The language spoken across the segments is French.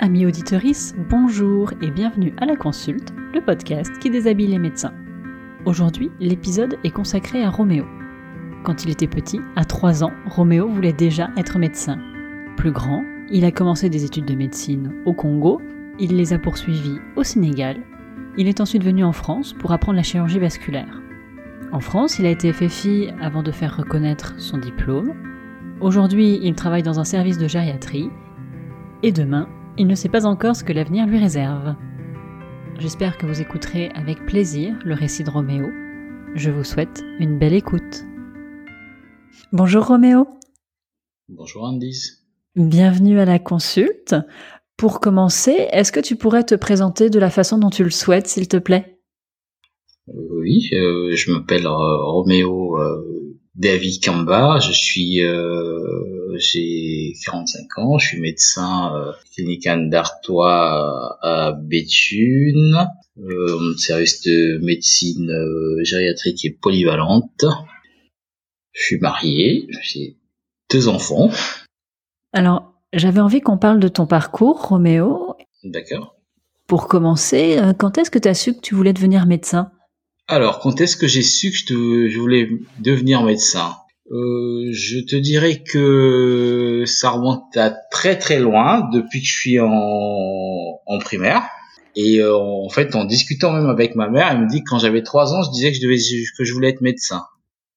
Amis auditorices, bonjour et bienvenue à la consulte, le podcast qui déshabille les médecins. Aujourd'hui, l'épisode est consacré à Roméo. Quand il était petit, à 3 ans, Roméo voulait déjà être médecin. Plus grand, il a commencé des études de médecine au Congo, il les a poursuivies au Sénégal, il est ensuite venu en France pour apprendre la chirurgie vasculaire. En France, il a été FFI avant de faire reconnaître son diplôme. Aujourd'hui, il travaille dans un service de gériatrie. Et demain, il ne sait pas encore ce que l'avenir lui réserve. J'espère que vous écouterez avec plaisir le récit de Roméo. Je vous souhaite une belle écoute. Bonjour Roméo. Bonjour Andis. Bienvenue à la consulte. Pour commencer, est-ce que tu pourrais te présenter de la façon dont tu le souhaites, s'il te plaît? Oui, euh, je m'appelle euh, Roméo euh, David Kamba, je suis j'ai 45 ans, je suis médecin euh, clinician d'Artois à Béthune, euh, service de médecine euh, gériatrique et polyvalente. Je suis marié, j'ai deux enfants. Alors, j'avais envie qu'on parle de ton parcours, Roméo. D'accord. Pour commencer, euh, quand est-ce que tu as su que tu voulais devenir médecin? Alors, quand est-ce que j'ai su que je voulais devenir médecin? Euh, je te dirais que ça remonte à très très loin depuis que je suis en, en primaire. Et euh, en fait, en discutant même avec ma mère, elle me dit que quand j'avais trois ans, je disais que je devais que je voulais être médecin.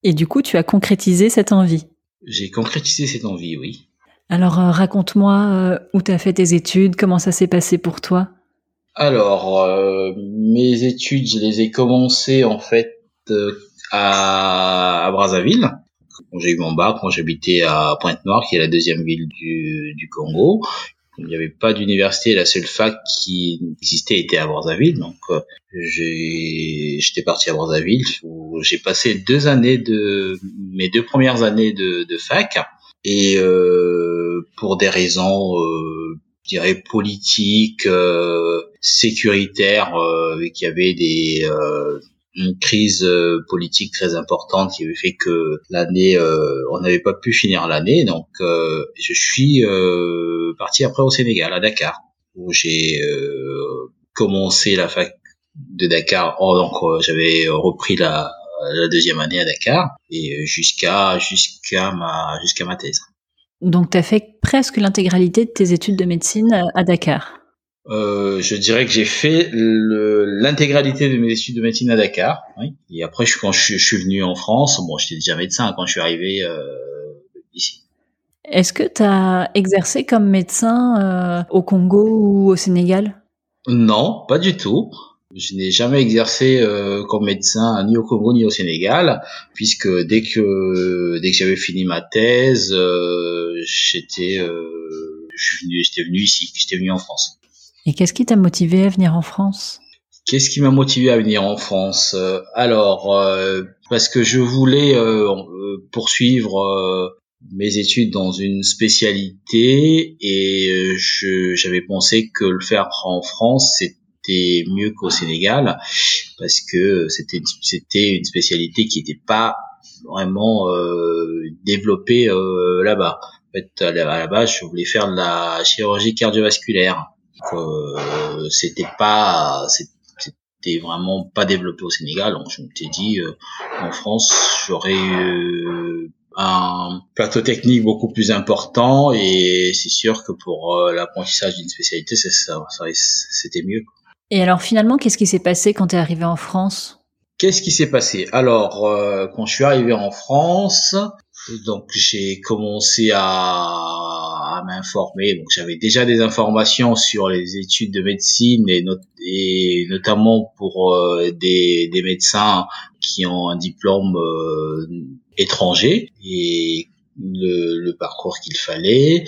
Et du coup, tu as concrétisé cette envie? J'ai concrétisé cette envie, oui. Alors, euh, raconte-moi où tu as fait tes études, comment ça s'est passé pour toi? Alors, mes études, je les ai commencées en fait à, à Brazzaville j'ai eu mon bac, moi j'habitais à Pointe-Noire, qui est la deuxième ville du, du Congo. Il n'y avait pas d'université, la seule fac qui existait était à Brazzaville. Donc euh, j'étais parti à Brazzaville où j'ai passé deux années de mes deux premières années de, de fac et euh, pour des raisons euh, je dirais politiques, euh, sécuritaires, euh, qu'il y avait des euh, une crise euh, politique très importante qui avait fait que l'année, euh, on n'avait pas pu finir l'année. Donc, euh, je suis parti après au Sénégal, à Dakar, où j'ai commencé la fac de Dakar. Oh, donc, j'avais repris la, la deuxième année à Dakar et jusqu'à jusqu'à ma jusqu'à ma thèse. Donc, tu as fait presque l'intégralité de tes études de médecine à Dakar. Euh, je dirais que j'ai fait l'intégralité de mes études de médecine à Dakar. Oui. Et après, je, quand je, je, suis venu en France, bon, j'étais déjà médecin quand je suis arrivé euh, ici. Est-ce que tu as exercé comme médecin euh, au Congo ou au Sénégal? Non, pas du tout. Je n'ai jamais exercé euh, comme médecin ni au Congo ni au Sénégal, puisque dès que dès que j'avais fini ma thèse, euh, j'étais euh, j'étais venu ici, j'étais venu en France. Et qu'est-ce qui t'a motivé à venir en France? Qu'est-ce qui m'a motivé à venir en France? Alors, euh, parce que je voulais euh, poursuivre mes études dans une spécialité et j'avais pensé que le faire en France, c'était mieux qu'au Sénégal parce que c'était c'était une spécialité qui n'était pas vraiment euh, développée euh, là-bas. En fait, à la base, je voulais faire de la chirurgie cardiovasculaire. Euh, c'était pas c'était vraiment pas développé au Sénégal. Donc je me suis dit euh, en France j'aurais eu un plateau technique beaucoup plus important. Et c'est sûr que pour euh, l'apprentissage d'une spécialité c'était mieux et alors finalement qu'est-ce qui s'est passé quand tu es arrivé en France? Qu'est-ce qui s'est passé? Alors, euh, quand je suis arrivé en France, donc j'ai commencé à à m'informer. Donc j'avais déjà des informations sur les études de médecine et, notamment pour euh, des, médecins qui ont un diplôme euh, étranger et le parcours qu'il fallait.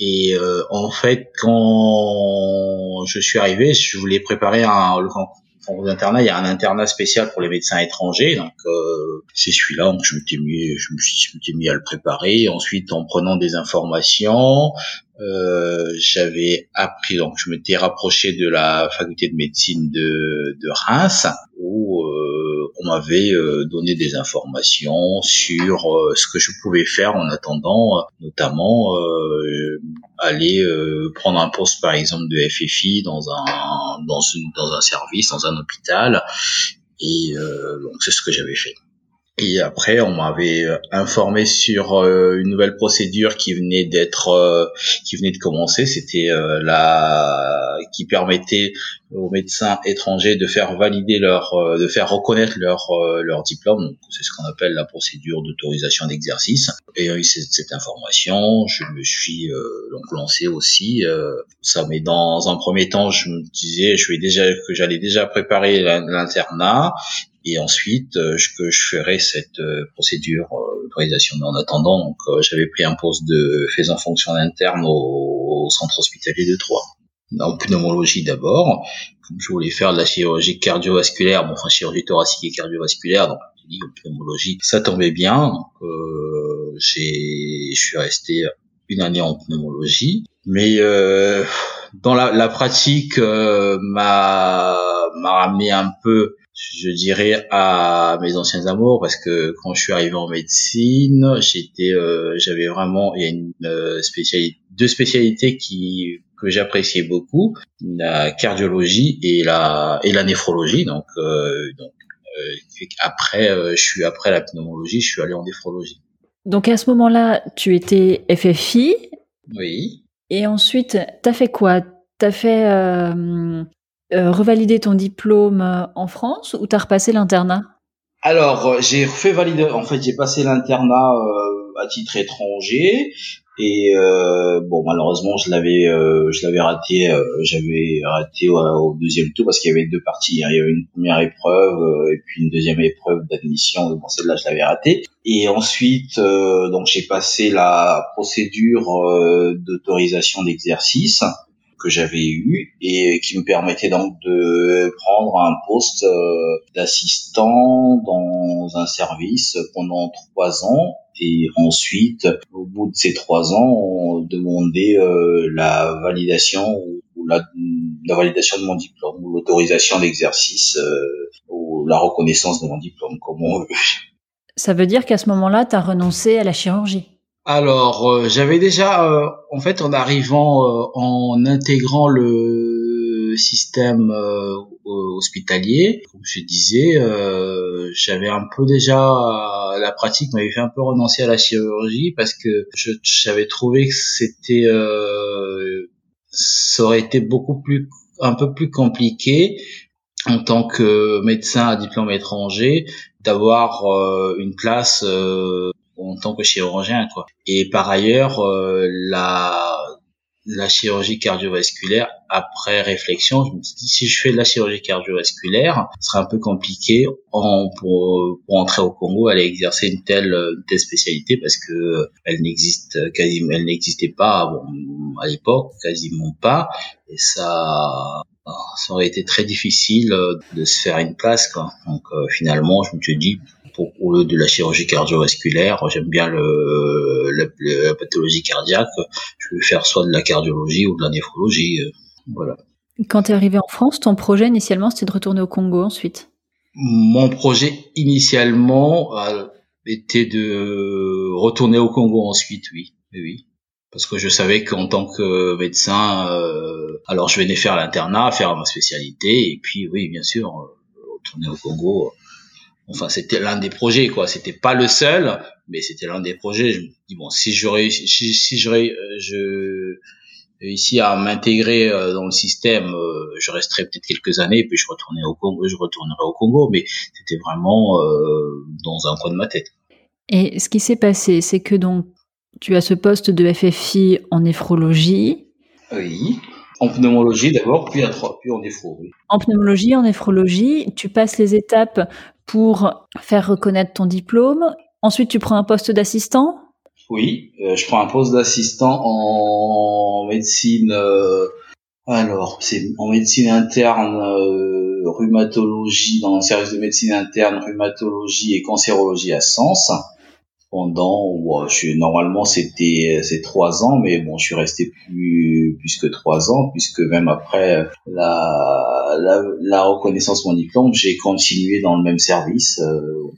Et euh, en fait, quand je suis arrivé, je voulais préparer un, au internat, il y a un internat spécial pour les médecins étrangers, donc euh, c'est celui-là. Donc je m'étais mis, je me suis mis à le préparer. Ensuite, en prenant des informations, euh, j'avais appris, donc je m'étais rapproché de la faculté de médecine de, de Reims, où on m'avait donné des informations sur ce que je pouvais faire en attendant, notamment aller prendre un poste par exemple de FFI dans un dans une, dans un service, dans un hôpital, et donc c'est ce que j'avais fait. Et après, on m'avait euh, informé sur euh, une nouvelle procédure qui venait d'être, euh, qui venait de commencer. C'était la qui permettait aux médecins étrangers de faire valider leur, de faire reconnaître leur leur diplôme. C'est ce qu'on appelle la procédure d'autorisation d'exercice. Et cette information, je me suis donc lancé aussi. ça, mais dans un premier temps, je me disais, je vais déjà que j'allais déjà préparer l'internat et ensuite euh, que je ferai cette euh, procédure euh, d'autorisation. Mais en attendant, donc j'avais pris un poste de faisant fonction interne au, centre hospitalier de Troyes. En pneumologie d'abord, comme je voulais faire de la chirurgie cardiovasculaire, bon, enfin chirurgie thoracique et cardiovasculaire, donc en pneumologie, ça tombait bien. Donc j'ai, je suis resté une année en pneumologie, mais euh, dans la, la pratique euh, m'a m'a ramené un peu je dirais à mes anciens amours parce que quand je suis arrivé en médecine, j'étais, euh, j'avais vraiment, il y a une euh, spécialité, deux spécialités qui que j'appréciais beaucoup, la cardiologie et la et la néphrologie. Donc, euh, donc après, je suis après la pneumologie, je suis allé en néphrologie. Donc à ce moment-là, tu étais FFI. Oui. Et ensuite, t'as fait quoi? T'as fait euh, ton diplôme euh, en France ou t'as repassé l'internat? Alors, euh, j'ai refait valider. En fait, j'ai passé l'internat à titre étranger et bon, malheureusement, je l'avais, je l'avais raté. J'avais raté au, deuxième tour parce qu'il y avait deux parties. Hein. Il y avait une première épreuve et puis une deuxième épreuve d'admission. Bon, celle-là, je l'avais raté. Et ensuite, donc, j'ai passé la procédure d'autorisation d'exercice que j'avais eu et qui me permettait donc de prendre un poste euh, d'assistant dans un service pendant trois ans et ensuite au bout de ces trois ans on demandait euh, la validation ou la, validation de mon diplôme ou l'autorisation d'exercice euh, ou la reconnaissance de mon diplôme comme on veut. Ça veut dire qu'à ce moment-là, tu as renoncé à la chirurgie? Alors, euh, j'avais déjà, euh, en fait, en arrivant, euh, en intégrant le système hospitalier, comme je disais, j'avais un peu déjà la pratique m'avait fait un peu renoncer à la chirurgie parce que j'avais trouvé que c'était, ça aurait été beaucoup plus, un peu plus compliqué en tant que médecin à diplôme étranger d'avoir une place en tant que chirurgien quoi. Et par ailleurs euh, la la chirurgie cardiovasculaire après réflexion, je me suis dit si je fais de la chirurgie cardiovasculaire, ce sera un peu compliqué en, pour, entrer au Congo, aller exercer une telle une telle spécialité parce que elle n'existe quasiment elle n'existait pas à l'époque quasiment pas et ça ça aurait été très difficile de se faire une place quoi. Donc euh, finalement, je me suis dit pour, lieu de la chirurgie cardiovasculaire, j'aime bien le, la, pathologie cardiaque, je vais faire soit de la cardiologie ou de la néphrologie. Euh, voilà. Quand tu es arrivé en France, ton projet initialement c'était de retourner au Congo ensuite? Mon projet initialement euh, était de retourner au Congo ensuite, oui. oui. Parce que je savais qu'en tant que médecin, euh, alors je venais faire l'internat, faire ma spécialité, et puis oui, bien sûr, retourner au Congo enfin c'était l'un des projets quoi. C'était pas le seul mais c'était l'un des projets. Je me dis bon si j'aurais si, si j'aurais euh, je à m'intégrer euh, dans le système euh, je resterai peut-être quelques années puis je retournerai au Congo je retournerai au Congo. Mais c'était vraiment dans un coin de ma tête. Et ce qui s'est passé c'est que donc tu as ce poste de FFI en néphrologie. Oui. En pneumologie d'abord, puis, puis en néphro. Oui. En pneumologie, en néphrologie, tu passes les étapes pour faire reconnaître ton diplôme. Ensuite, tu prends un poste d'assistant? Oui, euh, je prends un poste d'assistant en médecine. Euh, alors, c'est en médecine interne, euh, rhumatologie, dans le service de médecine interne, rhumatologie et cancérologie à Sens. Pendant, je suis, normalement c'était c'est trois ans, mais bon, je suis resté plus plus que trois ans puisque même après la la, la reconnaissance de mon diplôme, j'ai continué dans le même service. Euh,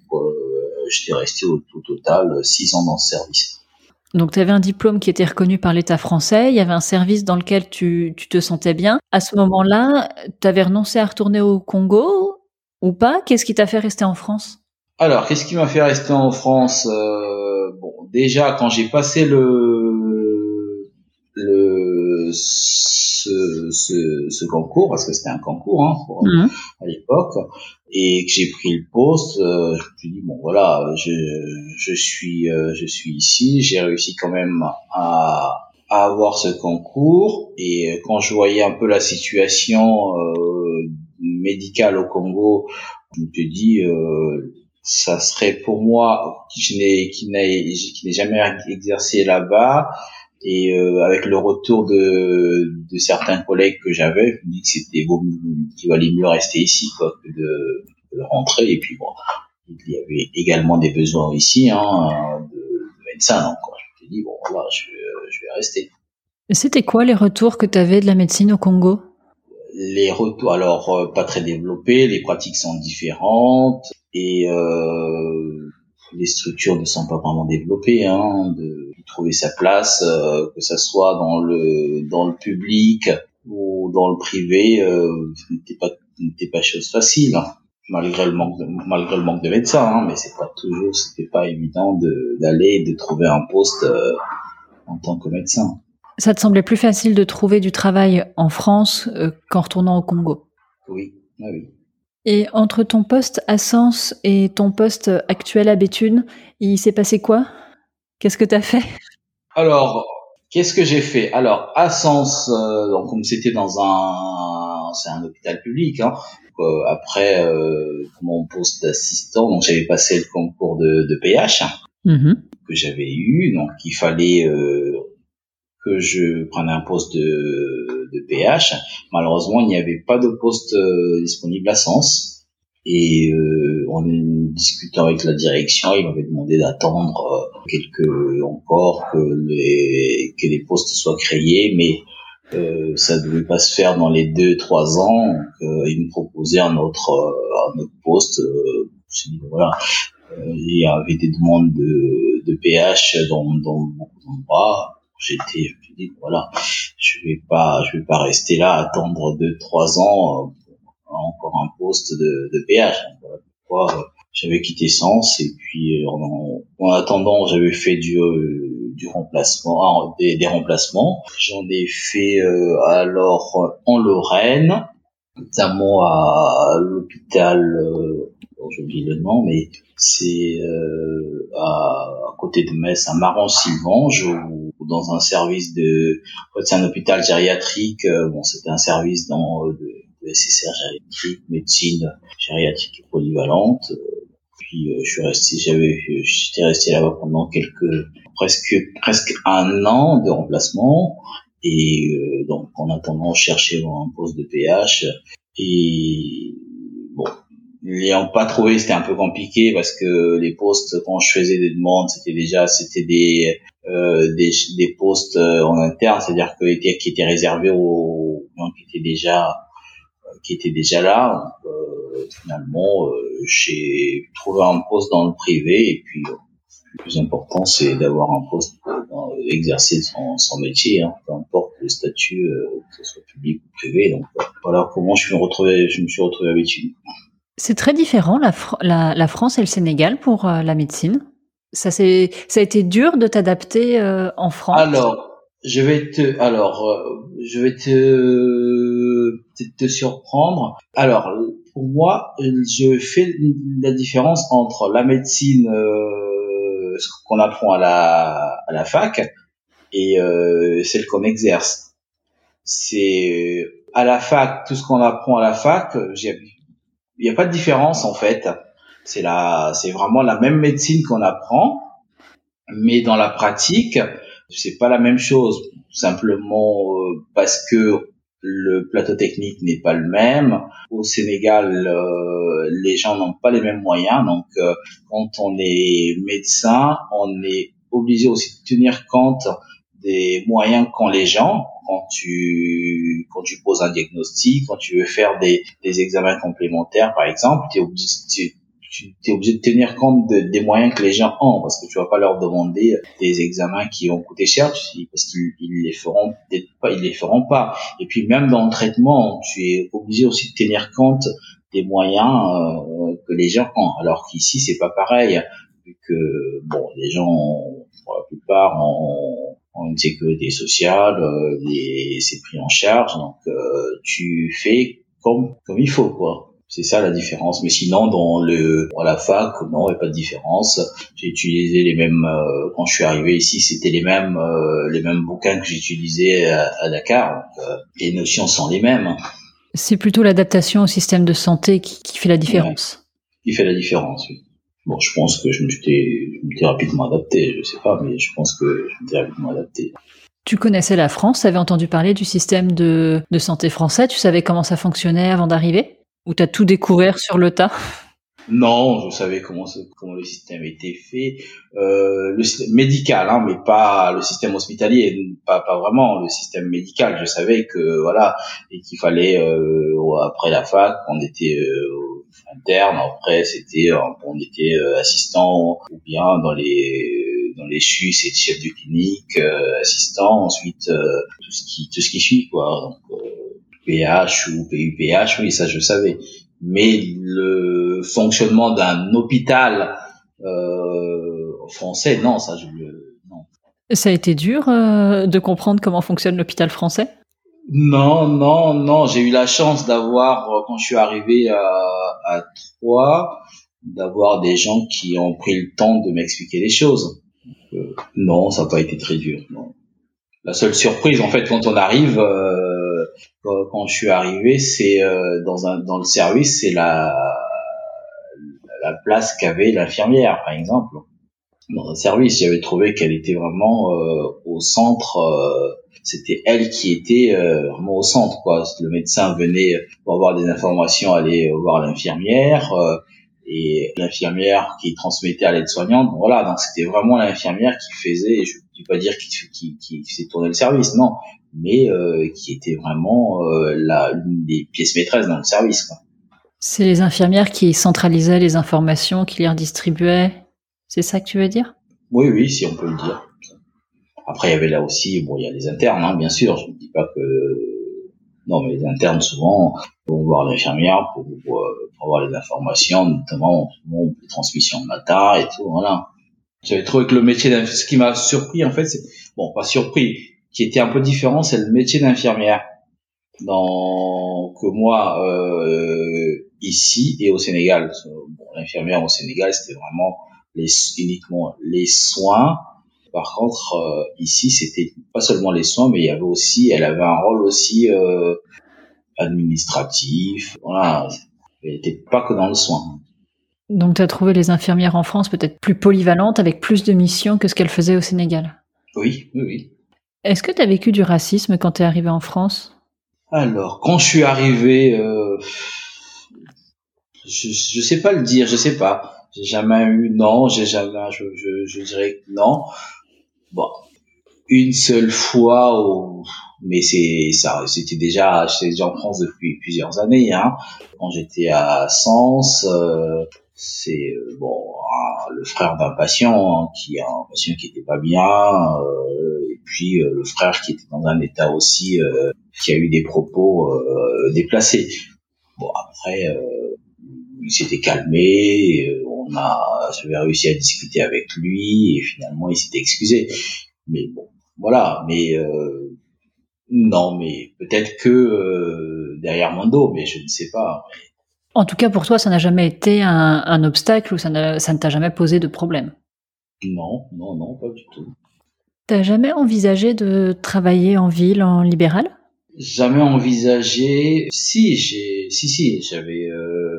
j'étais resté au, total six ans dans ce service. Donc tu avais un diplôme qui était reconnu par l'État français, il y avait un service dans lequel tu, tu te sentais bien. À ce moment-là, tu avais renoncé à retourner au Congo ou pas? Qu'est-ce qui t'a fait rester en France? Alors, qu'est-ce qui m'a fait rester en France euh, Bon, déjà quand j'ai passé le le ce, ce, ce concours parce que c'était un concours hein, mmh. à l'époque et que j'ai pris le poste, euh, je me suis dit bon voilà, je je suis euh, je suis ici, j'ai réussi quand même à à avoir ce concours et quand je voyais un peu la situation euh, médicale au Congo, je me suis dit euh, ça serait pour moi qui n'ai qui n'ai jamais exercé là-bas et euh, avec le retour de, de certains collègues que j'avais, je me dis que c'était qu'il valait mieux rester ici quoi, que de, de, rentrer. Et puis bon, il y avait également des besoins ici hein, de, de médecins. Donc quoi. je me suis dit bon voilà, je, je vais rester. C'était quoi les retours que tu avais de la médecine au Congo? Les retours, alors euh, pas très développés, les pratiques sont différentes et euh, les structures ne sont pas vraiment développées. Hein, de, trouver sa place, euh, que ça soit dans le dans le public ou dans le privé, euh, n'était pas n'était pas chose facile, hein, malgré le manque de, malgré le manque de médecins. Hein, mais c'est pas toujours, c'était pas évident de d'aller de trouver un poste euh, en tant que médecin. Ça te semblait plus facile de trouver du travail en France euh, qu'en retournant au Congo? Oui, oui. Et entre ton poste à Sens et ton poste actuel à Béthune, il s'est passé quoi? Qu'est-ce que tu as fait? Alors, qu'est-ce que j'ai fait? Alors, à Sens, euh, donc comme c'était dans un, c'est un hôpital public. Hein, euh, après euh, mon poste d'assistant, donc j'avais passé le concours de, de PH mm-hmm. que j'avais eu, donc il fallait que je prenne un poste de, de PH. Malheureusement, il n'y avait pas de poste disponible à Sens. Et euh, en discutant avec la direction, il m'avait demandé d'attendre euh, quelques encore que les que les postes soient créés, mais euh, ça ne devait pas se faire dans les deux trois ans. Euh, il me proposait un autre euh, un autre poste. Euh, voilà, il y avait des demandes de, de PH dans, dans beaucoup d'endroits. J'étais, je dit voilà, je vais pas, je vais pas rester là attendre deux trois ans encore un poste de, de péage. pourquoi euh, j'avais quitté Sens et puis euh, en, en attendant j'avais fait du euh, du remplacement des, des remplacements j'en ai fait alors en Lorraine notamment à l'hôpital j'oublie le nom mais c'est à, côté de Metz à Maran-Sylvange ou dans un service de c'est un hôpital gériatrique bon c'était un service dans de, SSR gériatrique, médecine gériatrique polyvalente. Puis euh, je suis resté, j'avais, j'étais resté là-bas pendant quelques, presque, presque un an de remplacement. Et euh, donc en attendant, je cherchais un poste de PH. Et bon, l'ayant pas trouvé, c'était un peu compliqué parce que les postes, quand je faisais des demandes, c'était déjà, c'était des, euh, des, des postes en interne, c'est-à-dire que qui étaient réservés aux gens qui étaient déjà qui était déjà là. Euh, finalement, euh, j'ai trouvé un poste dans le privé et puis euh, le plus important, c'est d'avoir un poste pour exercer son, son métier, hein, peu importe le statut, que ce soit public ou privé. Donc voilà comment je, suis retrouvé, je me suis retrouvé à Béthune. C'est très différent la, France et le Sénégal pour la médecine. Ça, ça a été dur de t'adapter en France. Alors, je vais te, alors, je vais te, te surprendre. Alors, pour moi, je fais la différence entre la médecine, euh, ce qu'on apprend à la, à la fac, et euh, celle qu'on exerce. C'est à la fac, tout ce qu'on apprend à la fac, il n'y a pas de différence en fait. C'est la, c'est vraiment la même médecine qu'on apprend, mais dans la pratique, c'est pas la même chose. Simplement euh, parce que le plateau technique n'est pas le même. Au Sénégal, euh, les gens n'ont pas les mêmes moyens. Donc, euh, quand on est médecin, on est obligé aussi de tenir compte des moyens qu'ont les gens quand tu quand tu poses un diagnostic, quand tu veux faire des, des examens complémentaires, par exemple, es obligé, tu es obligé de tenir compte des moyens que les gens ont parce que tu vas pas leur demander des examens qui vont coûter cher parce qu'ils ils les feront pas ils les feront pas. Et puis même dans le traitement tu es obligé aussi de tenir compte des moyens euh, que les gens ont. Alors qu'ici c'est pas pareil vu que bon les gens pour la plupart ont, une sécurité sociale euh, c'est pris en charge donc euh, tu fais comme comme il faut quoi c'est ça la différence. Mais sinon, dans le dans la fac, non, il n'y a pas de différence. J'ai utilisé les mêmes euh, quand je suis arrivé ici, c'était les mêmes euh, les mêmes bouquins que j'utilisais à, à, Dakar. Donc, euh, les notions sont les mêmes. C'est plutôt l'adaptation au système de santé qui, qui fait la différence. qui fait la différence. Oui. Bon, je pense que je me suis rapidement adapté. Je sais pas, mais je pense que je m'étais rapidement adapté. Tu connaissais la France, tu avais entendu parler du système de, de santé français, tu savais comment ça fonctionnait avant d'arriver? Ou t'as tout découvert sur le tas? Non, je savais comment comment le système était fait, euh, le système médical, hein, mais pas le système hospitalier, pas pas vraiment le système médical. Je savais que voilà et qu'il fallait euh, après la fac, on était euh, interne, après c'était euh, on était euh, assistant ou bien dans les dans les CHU, c'est chef de clinique, euh, assistant, ensuite tout ce qui tout ce qui suit quoi. Donc, PH ou PUPH, oui, ça je savais. Mais le fonctionnement d'un hôpital euh, français, non, ça je non. Ça a été dur euh, de comprendre comment fonctionne l'hôpital français? Non, non, non. J'ai eu la chance d'avoir, euh, quand je suis arrivé à, Troyes, d'avoir des gens qui ont pris le temps de m'expliquer les choses. Euh, non, ça n'a pas été très dur. Non. La seule surprise, en fait, quand on arrive, euh, quand je suis arrivé, c'est euh, dans un dans le service, c'est la la place qu'avait l'infirmière, par exemple. Dans un service, j'avais trouvé qu'elle était vraiment au centre. Euh, c'était elle qui était vraiment au centre, quoi. Le médecin venait pour avoir des informations, aller voir l'infirmière et l'infirmière qui transmettait à l'aide-soignante. Voilà, donc c'était vraiment l'infirmière qui faisait, je ne dis pas dire qui, qui, qui faisait tourner le service, non, mais euh, qui était vraiment euh, la, une des pièces maîtresses dans le service. C'est les infirmières qui centralisaient les informations, qui les redistribuaient. C'est ça que tu veux dire? Oui, oui, si on peut le dire. Après, il y avait là aussi, bon, il y a les internes, hein, bien sûr. Je ne dis pas que non, mais les internes souvent vont voir l'infirmière pour, pour, avoir les informations, notamment bon, les transmissions de matin et tout. Voilà. J'avais trouvé que le métier, ce qui m'a surpris en fait, c'est bon, pas surpris, qui était un peu différent, c'est le métier d'infirmière. Dans que moi euh, ici et au Sénégal, bon, l'infirmière au Sénégal c'était vraiment les, uniquement les soins. Par contre euh, ici c'était pas seulement les soins, mais il y avait aussi, elle avait un rôle aussi euh, administratif. Voilà, elle n'était pas que dans le soin. Donc tu as trouvé les infirmières en France peut-être plus polyvalentes, avec plus de missions que ce qu'elles faisaient au Sénégal? Oui, oui, oui. Est-ce que tu as vécu du racisme quand tu es arrivé en France? Alors, quand je suis arrivé, euh, je, je sais pas le dire, je sais pas. J'ai jamais eu, non, j'ai jamais, je, je, je, dirais non. Bon, une seule fois, mais c'était déjà, j'étais déjà en France depuis plusieurs années, hein. Quand j'étais à Sens, euh, c'est euh, bon, le frère d'un patient hein, qui un patient qui était pas bien. Euh, puis euh, le frère qui était dans un état aussi qui a eu des propos déplacés. Bon après il s'était calmé, on a j'avais réussi à discuter avec lui et finalement il s'était excusé. Mais bon voilà, mais non, mais peut-être que derrière mon dos, mais je ne sais pas. En tout cas, pour toi, ça n'a jamais été un, un obstacle ou ça, ça ne t'a jamais posé de problème? Non, non, non, pas du tout. T'as jamais envisagé de travailler en ville, en libéral? Jamais envisagé. Si, j'ai, si, si, j'avais, euh,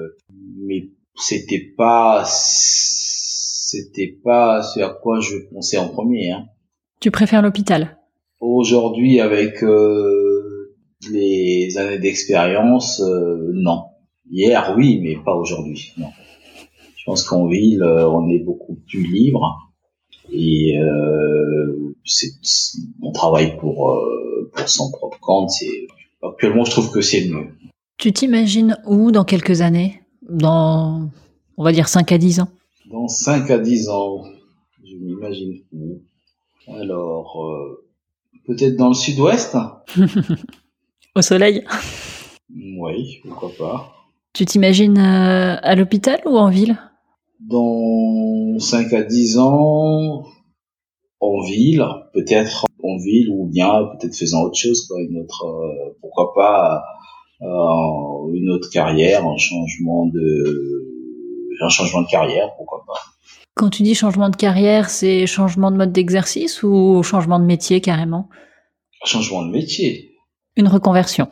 mais c'était pas, c'était pas ce à quoi je pensais en premier. Hein. Tu préfères l'hôpital? Aujourd'hui, avec euh, Les années d'expérience, euh, non. Hier, oui, mais pas aujourd'hui. Non. Je pense qu'en ville, euh, on est beaucoup plus libre et euh, c'est, on travaille pour pour son propre compte. C'est actuellement, je trouve que c'est mieux. Tu t'imagines où dans quelques années? Dans, on va dire 5 à 10 ans. Dans 5 à 10 ans, je m'imagine où. Alors, euh, peut-être dans le sud-ouest Au soleil Oui, pourquoi pas. Tu t'imagines euh, à l'hôpital ou en ville? Dans 5 à 10 ans, en ville, peut-être en ville ou bien peut-être faisant autre chose, quoi, une autre, euh, pourquoi pas une autre carrière, un changement de, un changement de carrière, pourquoi pas. Quand tu dis changement de carrière, c'est changement de mode d'exercice ou changement de métier carrément? Changement de métier. Une reconversion.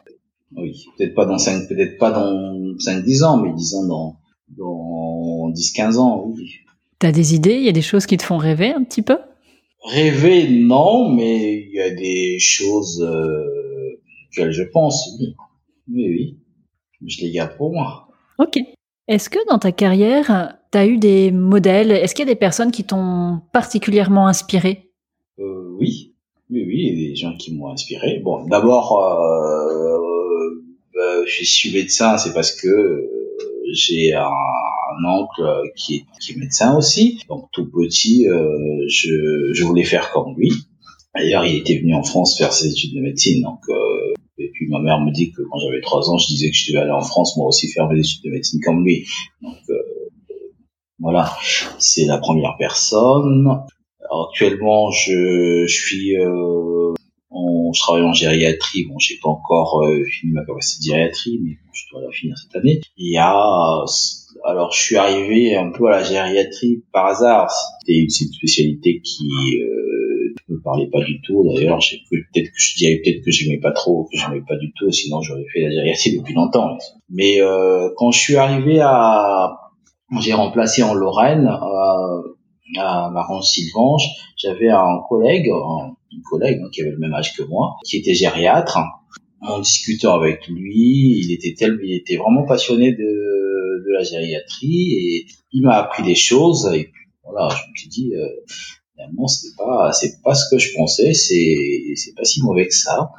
Oui, peut-être pas dans 5, peut-être pas dans 5, 10 ans, mais disons dans, dans 10, 15 ans, oui. T'as des idées? Il y a des choses qui te font rêver un petit peu? Rêver, non, mais il y a des choses, euh, auxquelles je pense, oui. Oui, oui. Je les garde pour moi. Ok. Est-ce que dans ta carrière, tu as eu des modèles Est-ce qu'il y a des personnes qui t'ont particulièrement inspiré? Euh, Oui, oui, oui, il y a des gens qui m'ont inspiré. Bon, d'abord, euh, euh, je suis médecin, c'est parce que j'ai un, un, oncle qui est, qui est médecin aussi. Donc tout petit, je, je voulais faire comme lui. D'ailleurs, il était venu en France faire ses études de médecine, donc euh, puis ma mère me dit que quand j'avais trois ans, je disais que je devais aller en France moi aussi faire mes études de médecine comme lui. Donc euh, voilà, c'est la première personne. Actuellement, je, je suis, euh, en, je travaille en gériatrie. Bon, j'ai pas encore euh, fini ma capacité de gériatrie, mais bon, je dois la finir cette année. Il y a, alors, je suis arrivé un peu à la gériatrie par hasard. C'était une spécialité qui euh, me parlait pas du tout. D'ailleurs, peut-être que je dirais peut-être que j'aimais pas trop, que j'aimais pas du tout. Sinon, j'aurais fait la gériatrie depuis longtemps. Mais euh, quand je suis arrivé à j'ai remplacé en Lorraine euh, à Maron-Sylvange. J'avais un collègue, un, collègue hein, qui avait le même âge que moi, qui était gériatre. En discutant avec lui, il était tel, il était vraiment passionné de, de la gériatrie et il m'a appris des choses. Et puis voilà, je me suis dit, euh, finalement, c'était pas, c'est pas ce que je pensais. C'est, c'est pas si mauvais que ça.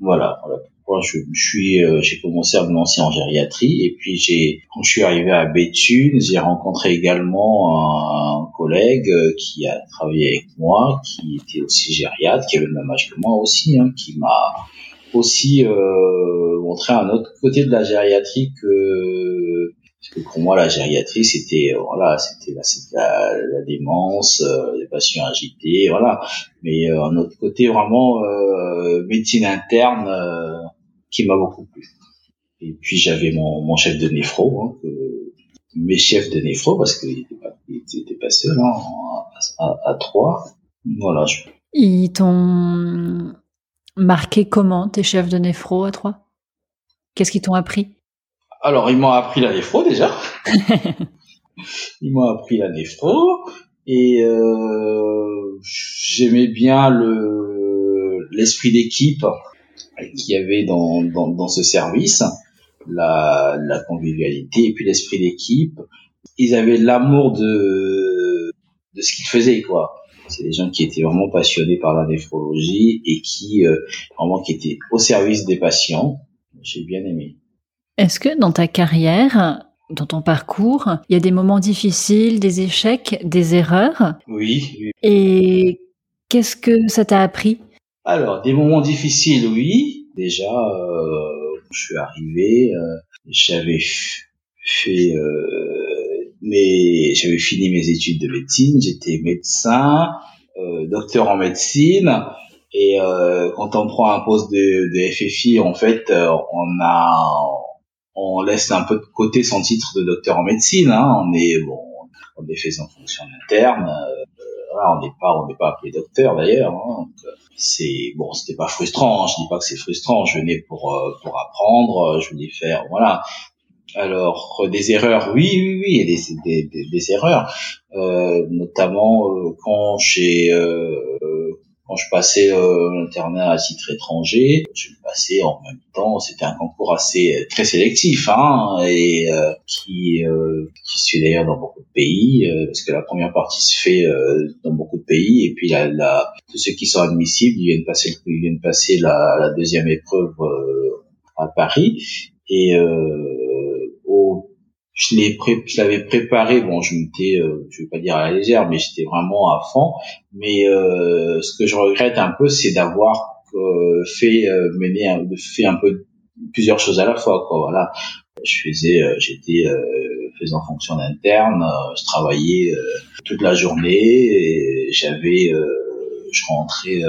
Voilà, voilà pourquoi je, je suis, euh, j'ai commencé à me lancer en gériatrie et puis j'ai, quand je suis arrivé à Béthune, j'ai rencontré également un, collègue euh, qui a travaillé avec moi, qui était aussi gériatre, qui avait le même âge que moi aussi, hein, qui m'a aussi euh, montré un autre côté de la gériatrie que pour moi la gériatrie c'était voilà c'était la, démence euh, les patients agités voilà. Mais euh, un autre côté vraiment euh, médecine interne euh, qui m'a beaucoup plu. Et puis j'avais mon, chef de néphro hein, mes chefs de néphro parce qu'il était pas était hein, à, à, trois. Voilà ils t'ont marqué comment tes chefs de néphro à trois? Qu'est-ce qu'ils t'ont appris? Alors, ils m'ont appris la néphro déjà. ils m'ont appris la néphro et euh, j'aimais bien le l'esprit d'équipe qu'il y avait dans, dans, dans ce service, la, la convivialité et puis l'esprit d'équipe. Ils avaient l'amour de de ce qu'ils faisaient quoi. C'est des gens qui étaient vraiment passionnés par la néphrologie et qui euh, vraiment qui étaient au service des patients. J'ai bien aimé. Est-ce que dans ta carrière, dans ton parcours, il y a des moments difficiles, des échecs, des erreurs? Oui. Et qu'est-ce que ça t'a appris? Alors, des moments difficiles, oui. Déjà, euh, je suis arrivé, euh, j'avais fait euh, mes, j'avais fini mes études de médecine, j'étais médecin, euh, docteur en médecine. Et euh, quand on prend un poste de, de FFI, en fait, on a on laisse un peu de côté son titre de docteur en médecine. Hein. On est bon, on est fait en fonction interne. Euh, on n'est pas, on n'est pas appelé docteur d'ailleurs. Hein. C'est bon, c'était pas frustrant. Hein. Je dis pas que c'est frustrant. Je venais pour euh, pour apprendre. Je venais faire voilà. Alors des erreurs, oui, oui, oui, des, des, des, des erreurs, euh, notamment euh, quand j'ai quand je passais euh, l'internat à titre étranger, je le passais en même temps. C'était un concours assez très sélectif, hein, et euh, qui euh, qui se fait d'ailleurs dans beaucoup de pays, euh, parce que la première partie se fait dans beaucoup de pays, et puis la, la, tous ceux qui sont admissibles, ils viennent passer, ils viennent passer la, la deuxième épreuve à Paris, et au je l'ai je l'avais préparé. Bon je m'étais euh, je vais pas dire à la légère mais j'étais vraiment à fond. Mais euh, ce que je regrette un peu c'est d'avoir euh, fait euh, mener un, fait un peu plusieurs choses à la fois quoi. Voilà. Je faisais j'étais faisant fonction interne je travaillais toute la journée j'avais je rentrais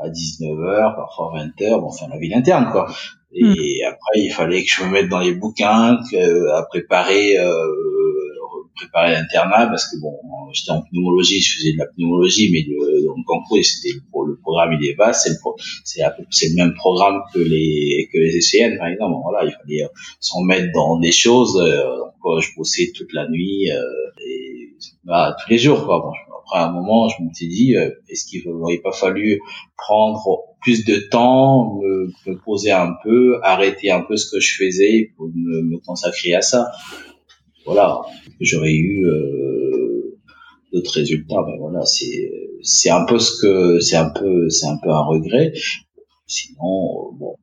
à 19h parfois 20h bon enfin la vie interne quoi Hmm. Et après, il fallait que je me mette dans les bouquins, que, à préparer, euh, préparer l'internat, parce que bon, j'étais en pneumologie, je faisais de la pneumologie, mais le, donc en gros, c'était le, le, programme il est vaste, c'est le, c'est, c'est le même programme que les que les ECN, par exemple. Voilà, il fallait euh, s'en mettre dans des choses. Euh, donc, je bossais toute la nuit, euh, et, bah, tous les jours, quoi. Bon, après un moment, je me suis dit, euh, est-ce qu'il n'aurait pas fallu prendre plus de temps, me, poser un peu, arrêter un peu ce que je faisais pour me, consacrer à ça? Voilà, j'aurais eu euh, d'autres résultats. Ben voilà, c'est c'est un peu ce que c'est un peu c'est un peu un regret. Sinon, bon,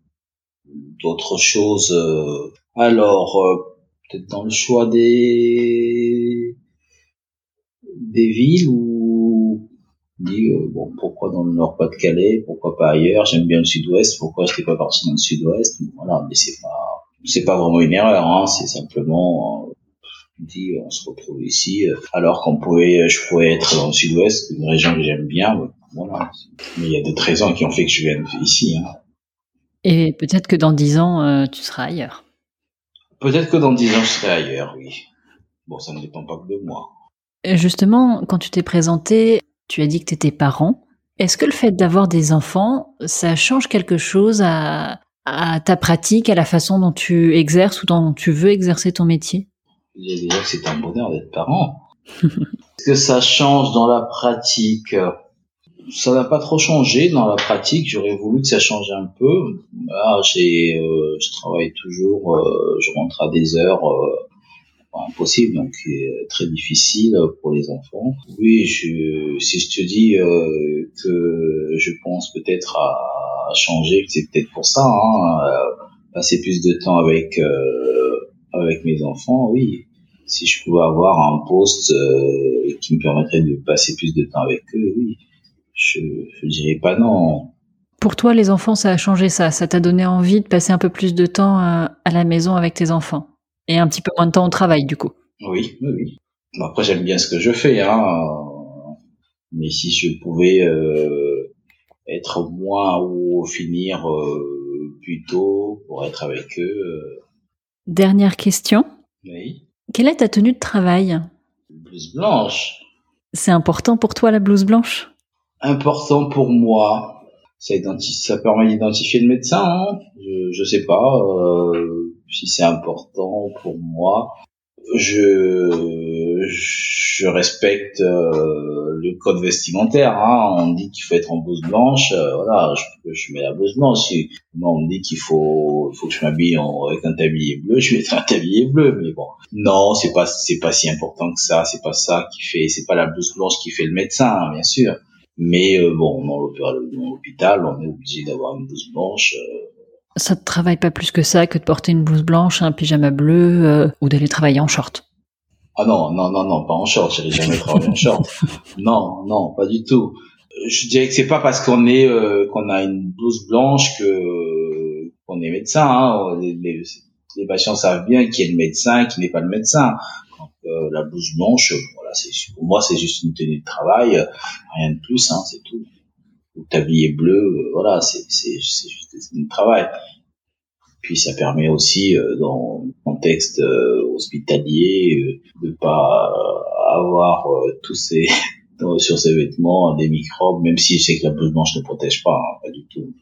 d'autres choses. Euh, alors, euh, peut-être dans le choix des des villes ou dit euh, bon pourquoi dans le Nord-Pas-de-Calais, pourquoi pas ailleurs, j'aime bien le Sud-Ouest, pourquoi je n'étais pas parti dans le Sud-Ouest, voilà, mais c'est pas c'est pas vraiment une erreur, hein, c'est simplement euh, dit on se retrouve ici euh, alors qu'on pouvait je pouvais être dans le Sud-Ouest, une région que j'aime bien, voilà. Mais il y a d'autres raisons qui ont fait que je vienne ici. Hein. Et peut-être que dans dix ans tu seras ailleurs. Peut-être que dans dix ans je serai ailleurs, oui. Bon, ça ne dépend pas que de moi. Justement, quand tu t'es présenté, tu as dit que tu étais parent. Est-ce que le fait d'avoir des enfants, ça change quelque chose à, ta pratique, à la façon dont tu exerces ou dont tu veux exercer ton métier? Dire que c'est un bonheur d'être parent. Est-ce que ça change dans la pratique? Ça n'a pas trop changé dans la pratique. J'aurais voulu que ça change un peu. Là, j'ai, euh, je travaille toujours. Euh, je rentre à des heures. Euh, impossible, donc très difficile pour les enfants. Oui, je, si je te dis euh, que je pense peut-être à, changer, c'est peut-être pour ça, hein, passer plus de temps avec euh, avec mes enfants, oui. Si je pouvais avoir un poste euh, qui me permettrait de passer plus de temps avec eux, oui. Je, je dirais pas non. Pour toi, les enfants, ça a changé ça? Ça t'a donné envie de passer un peu plus de temps à la maison avec tes enfants? Et un petit peu moins de temps au travail, du coup. Oui, oui, oui. après, j'aime bien ce que je fais, hein. Mais si je pouvais euh, être moins ou finir euh, plus tôt pour être avec eux. Euh. Dernière question. Oui. Quelle est ta tenue de travail? Blouse blanche. C'est important pour toi la blouse blanche? Important pour moi. Ça, ça permet d'identifier le médecin. Hein je, je sais pas. Euh, si c'est important pour moi. Je, je respecte euh, le code vestimentaire. Hein. On dit qu'il faut être en blouse blanche. Euh, voilà, je, je, mets la blouse blanche. Si on me dit qu'il faut, faut que je m'habille avec un tablier bleu, je vais un tablier bleu. Mais bon, non, c'est pas, c'est pas si important que ça. C'est pas ça qui fait, c'est pas la blouse blanche qui fait le médecin, hein, bien sûr. Mais euh, bon, dans l'hôpital, on est obligé d'avoir une blouse blanche. Euh, ça te travaille pas plus que ça que de porter une blouse blanche, un pyjama bleu euh, ou d'aller travailler en short? Ah non, non, non, non, pas en short. J'allais jamais travailler en short. Non, non, pas du tout. Je dirais que c'est pas parce qu'on est euh, qu'on a une blouse blanche que qu'on est médecin. Hein. Les, les, patients savent bien qui est le médecin, qui n'est pas le médecin. Euh, la blouse blanche, voilà, c'est pour moi c'est juste une tenue de travail, rien de plus, hein, c'est tout ou tablier bleu, euh, voilà, c'est c'est juste du travail. Puis ça permet aussi euh, dans le contexte euh, hospitalier de pas avoir tous ces sur ces vêtements des microbes, même si je sais que la blouse blanche ne protège pas, hein, pas du tout.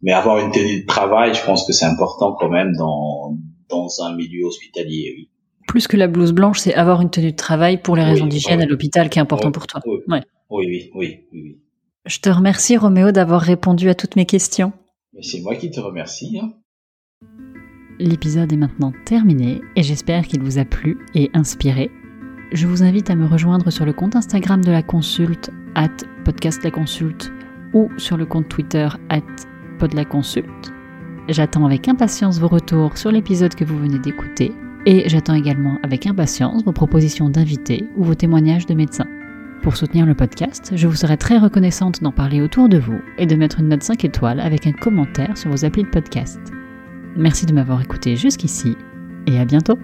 Mais avoir une tenue de travail, je pense que c'est important quand même dans dans un milieu hospitalier, oui. Plus que la blouse blanche, c'est avoir une tenue de travail pour les raisons d'hygiène à l'hôpital qui est important pour toi. Oui, oui, oui, oui, oui. Je te remercie Roméo d'avoir répondu à toutes mes questions. Mais c'est moi qui te remercie. Hein. L'épisode est maintenant terminé et j'espère qu'il vous a plu et inspiré. Je vous invite à me rejoindre sur le compte Instagram de la consulte, at podcast la consulte, ou sur le compte Twitter, at podlaconsulte. J'attends avec impatience vos retours sur l'épisode que vous venez d'écouter et j'attends également avec impatience vos propositions d'invités ou vos témoignages de médecins. Pour soutenir le podcast, je vous serais très reconnaissante d'en parler autour de vous et de mettre une note 5 étoiles avec un commentaire sur vos applis de podcast. Merci de m'avoir écouté jusqu'ici et à bientôt